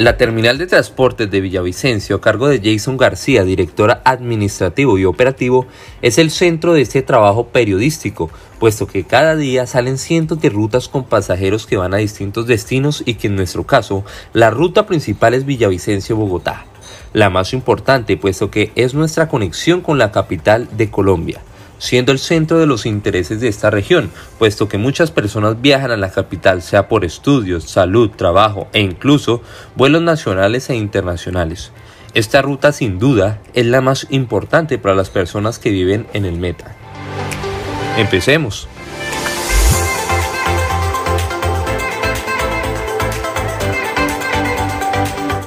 La terminal de transportes de Villavicencio, a cargo de Jason García, directora administrativo y operativo, es el centro de este trabajo periodístico, puesto que cada día salen cientos de rutas con pasajeros que van a distintos destinos y que en nuestro caso, la ruta principal es Villavicencio-Bogotá, la más importante, puesto que es nuestra conexión con la capital de Colombia siendo el centro de los intereses de esta región, puesto que muchas personas viajan a la capital sea por estudios, salud, trabajo e incluso vuelos nacionales e internacionales. Esta ruta sin duda es la más importante para las personas que viven en el Meta. Empecemos.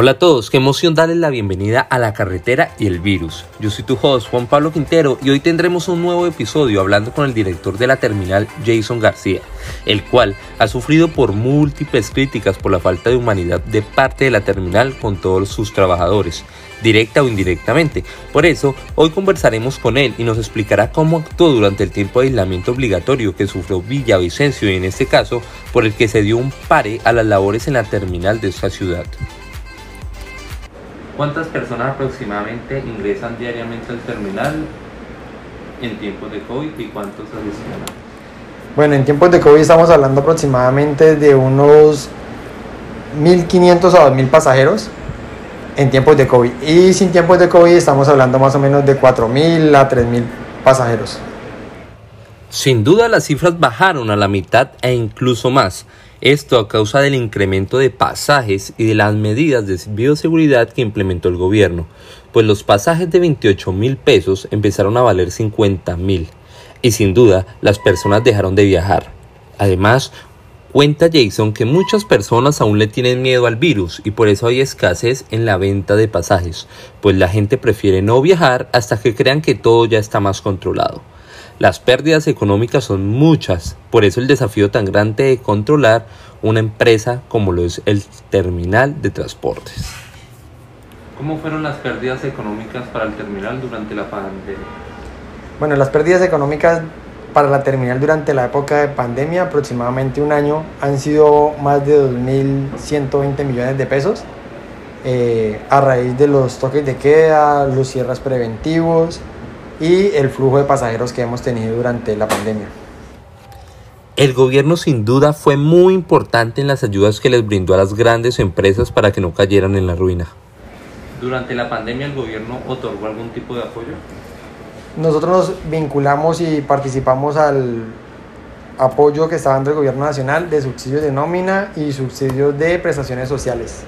Hola a todos, qué emoción darles la bienvenida a la carretera y el virus. Yo soy tu host Juan Pablo Quintero y hoy tendremos un nuevo episodio hablando con el director de la terminal Jason García, el cual ha sufrido por múltiples críticas por la falta de humanidad de parte de la terminal con todos sus trabajadores, directa o indirectamente. Por eso, hoy conversaremos con él y nos explicará cómo actuó durante el tiempo de aislamiento obligatorio que sufrió Villavicencio y en este caso por el que se dio un pare a las labores en la terminal de esta ciudad. ¿Cuántas personas aproximadamente ingresan diariamente al terminal en tiempos de COVID y cuántos adicionales? Bueno, en tiempos de COVID estamos hablando aproximadamente de unos 1.500 a 2.000 pasajeros en tiempos de COVID. Y sin tiempos de COVID estamos hablando más o menos de 4.000 a 3.000 pasajeros. Sin duda las cifras bajaron a la mitad e incluso más. Esto a causa del incremento de pasajes y de las medidas de bioseguridad que implementó el gobierno, pues los pasajes de 28 mil pesos empezaron a valer 50 mil y sin duda las personas dejaron de viajar. Además, cuenta Jason que muchas personas aún le tienen miedo al virus y por eso hay escasez en la venta de pasajes, pues la gente prefiere no viajar hasta que crean que todo ya está más controlado. Las pérdidas económicas son muchas, por eso el desafío tan grande de controlar una empresa como lo es el terminal de transportes. ¿Cómo fueron las pérdidas económicas para el terminal durante la pandemia? Bueno, las pérdidas económicas para la terminal durante la época de pandemia, aproximadamente un año, han sido más de 2.120 millones de pesos eh, a raíz de los toques de queda, los cierres preventivos, y el flujo de pasajeros que hemos tenido durante la pandemia. El gobierno sin duda fue muy importante en las ayudas que les brindó a las grandes empresas para que no cayeran en la ruina. ¿Durante la pandemia el gobierno otorgó algún tipo de apoyo? Nosotros nos vinculamos y participamos al apoyo que está dando el gobierno nacional de subsidios de nómina y subsidios de prestaciones sociales.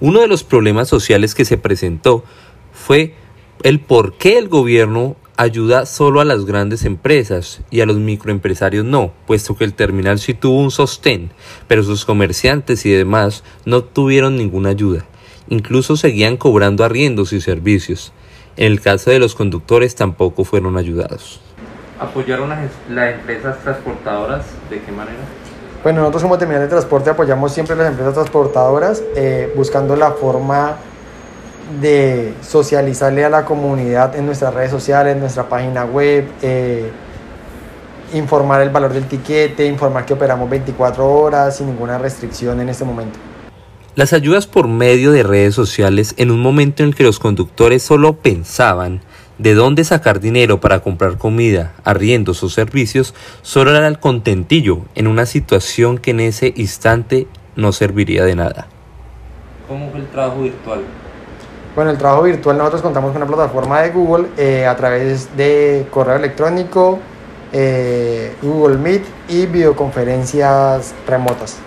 Uno de los problemas sociales que se presentó fue el por qué el gobierno ayuda solo a las grandes empresas y a los microempresarios no, puesto que el terminal sí tuvo un sostén, pero sus comerciantes y demás no tuvieron ninguna ayuda. Incluso seguían cobrando arriendos y servicios. En el caso de los conductores tampoco fueron ayudados. ¿Apoyaron a las empresas transportadoras? ¿De qué manera? Bueno, nosotros como terminal de transporte apoyamos siempre a las empresas transportadoras eh, buscando la forma de socializarle a la comunidad en nuestras redes sociales, en nuestra página web, eh, informar el valor del tiquete, informar que operamos 24 horas sin ninguna restricción en este momento. Las ayudas por medio de redes sociales en un momento en el que los conductores solo pensaban de dónde sacar dinero para comprar comida, arriendos o servicios, solo era el contentillo en una situación que en ese instante no serviría de nada. ¿Cómo fue el trabajo virtual? Bueno, el trabajo virtual nosotros contamos con una plataforma de Google eh, a través de correo electrónico, eh, Google Meet y videoconferencias remotas.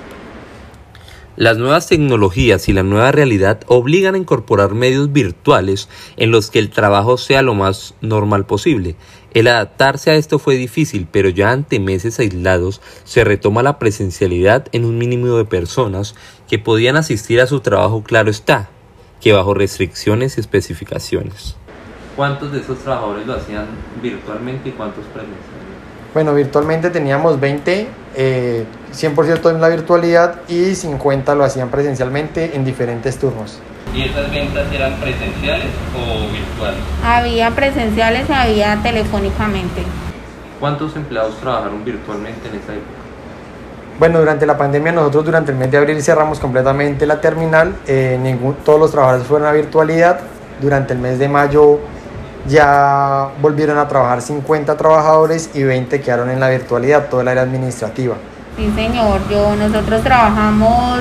Las nuevas tecnologías y la nueva realidad obligan a incorporar medios virtuales en los que el trabajo sea lo más normal posible. El adaptarse a esto fue difícil, pero ya ante meses aislados se retoma la presencialidad en un mínimo de personas que podían asistir a su trabajo, claro está, que bajo restricciones y especificaciones. ¿Cuántos de esos trabajadores lo hacían virtualmente y cuántos presencialmente? Bueno, virtualmente teníamos 20, 100% en la virtualidad y 50 lo hacían presencialmente en diferentes turnos. ¿Y esas ventas eran presenciales o virtuales? Había presenciales y había telefónicamente. ¿Cuántos empleados trabajaron virtualmente en esa época? Bueno, durante la pandemia nosotros durante el mes de abril cerramos completamente la terminal, eh, ningún, todos los trabajadores fueron a virtualidad, durante el mes de mayo ya volvieron a trabajar 50 trabajadores y 20 quedaron en la virtualidad, toda el área administrativa. Sí, señor, yo, nosotros trabajamos,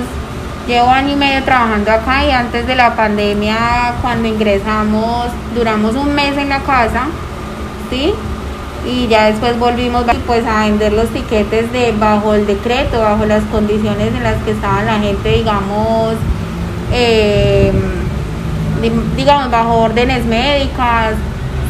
llevo año y medio trabajando acá y antes de la pandemia, cuando ingresamos, duramos un mes en la casa, ¿sí? Y ya después volvimos pues a vender los tiquetes de bajo el decreto, bajo las condiciones en las que estaba la gente, digamos, eh, digamos, bajo órdenes médicas,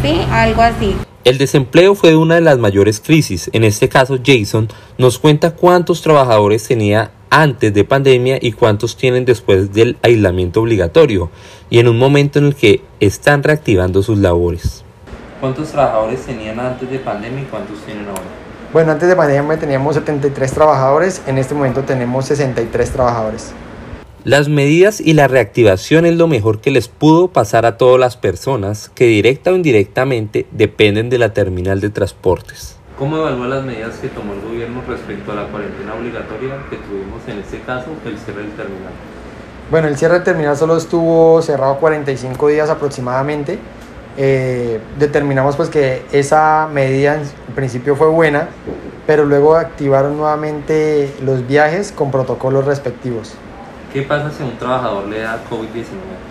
¿sí? Algo así. El desempleo fue una de las mayores crisis. En este caso, Jason nos cuenta cuántos trabajadores tenía antes de pandemia y cuántos tienen después del aislamiento obligatorio y en un momento en el que están reactivando sus labores. ¿Cuántos trabajadores tenían antes de pandemia y cuántos tienen ahora? Bueno, antes de pandemia teníamos 73 trabajadores, en este momento tenemos 63 trabajadores. Las medidas y la reactivación es lo mejor que les pudo pasar a todas las personas que directa o indirectamente dependen de la terminal de transportes. ¿Cómo evalúa las medidas que tomó el gobierno respecto a la cuarentena obligatoria que tuvimos en este caso, el cierre del terminal? Bueno, el cierre del terminal solo estuvo cerrado 45 días aproximadamente. Eh, determinamos pues que esa medida en principio fue buena, pero luego activaron nuevamente los viajes con protocolos respectivos. ¿Qué pasa si a un trabajador le da COVID-19?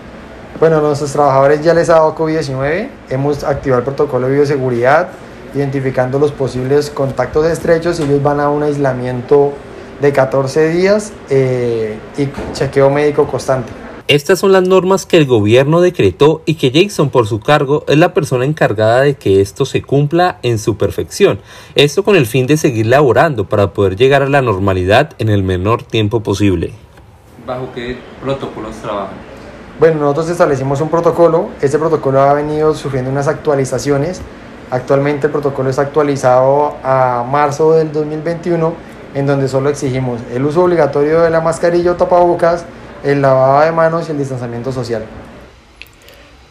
Bueno, a nuestros trabajadores ya les ha dado COVID-19. Hemos activado el protocolo de bioseguridad, identificando los posibles contactos estrechos y ellos van a un aislamiento de 14 días eh, y chequeo médico constante. Estas son las normas que el gobierno decretó y que Jason por su cargo es la persona encargada de que esto se cumpla en su perfección. Esto con el fin de seguir laborando para poder llegar a la normalidad en el menor tiempo posible. ¿Bajo qué protocolos trabajan? Bueno, nosotros establecimos un protocolo. Este protocolo ha venido sufriendo unas actualizaciones. Actualmente el protocolo está actualizado a marzo del 2021, en donde solo exigimos el uso obligatorio de la mascarilla o tapabocas, el lavado de manos y el distanciamiento social.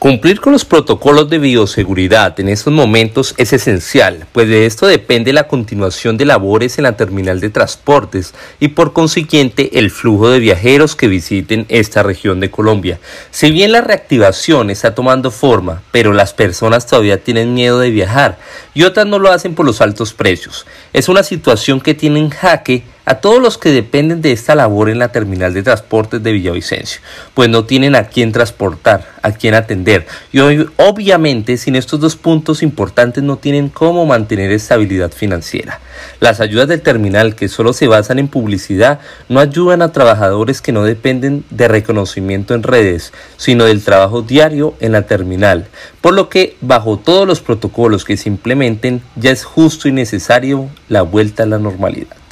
Cumplir con los protocolos de bioseguridad en estos momentos es esencial, pues de esto depende la continuación de labores en la terminal de transportes y por consiguiente el flujo de viajeros que visiten esta región de Colombia. Si bien la reactivación está tomando forma, pero las personas todavía tienen miedo de viajar y otras no lo hacen por los altos precios. Es una situación que tiene en jaque a todos los que dependen de esta labor en la terminal de transportes de Villavicencio, pues no tienen a quién transportar, a quién atender y obviamente sin estos dos puntos importantes no tienen cómo mantener estabilidad financiera. Las ayudas del terminal que solo se basan en publicidad no ayudan a trabajadores que no dependen de reconocimiento en redes, sino del trabajo diario en la terminal, por lo que bajo todos los protocolos que se implementen ya es justo y necesario la vuelta a la normalidad.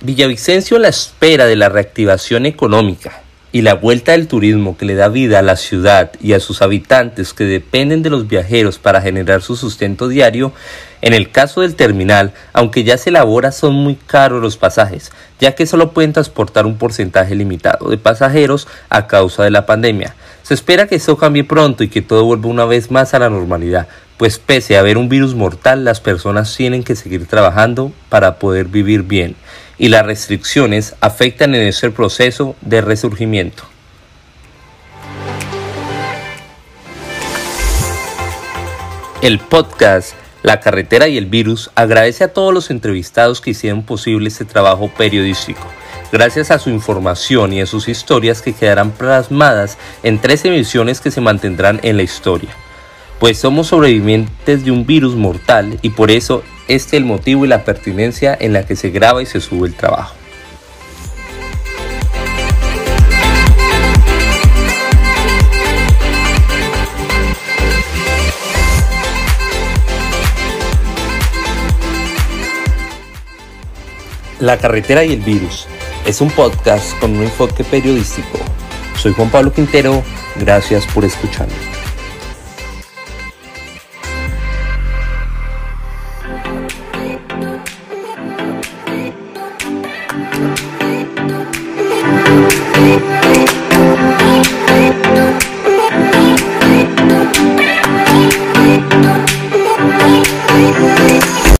Villavicencio la espera de la reactivación económica y la vuelta del turismo que le da vida a la ciudad y a sus habitantes que dependen de los viajeros para generar su sustento diario, en el caso del terminal, aunque ya se elabora, son muy caros los pasajes, ya que solo pueden transportar un porcentaje limitado de pasajeros a causa de la pandemia. Se espera que esto cambie pronto y que todo vuelva una vez más a la normalidad, pues pese a haber un virus mortal, las personas tienen que seguir trabajando para poder vivir bien y las restricciones afectan en ese proceso de resurgimiento. El podcast La carretera y el virus agradece a todos los entrevistados que hicieron posible este trabajo periodístico. Gracias a su información y a sus historias que quedarán plasmadas en tres emisiones que se mantendrán en la historia. Pues somos sobrevivientes de un virus mortal y por eso este es el motivo y la pertinencia en la que se graba y se sube el trabajo. La carretera y el virus es un podcast con un enfoque periodístico. Soy Juan Pablo Quintero, gracias por escucharme.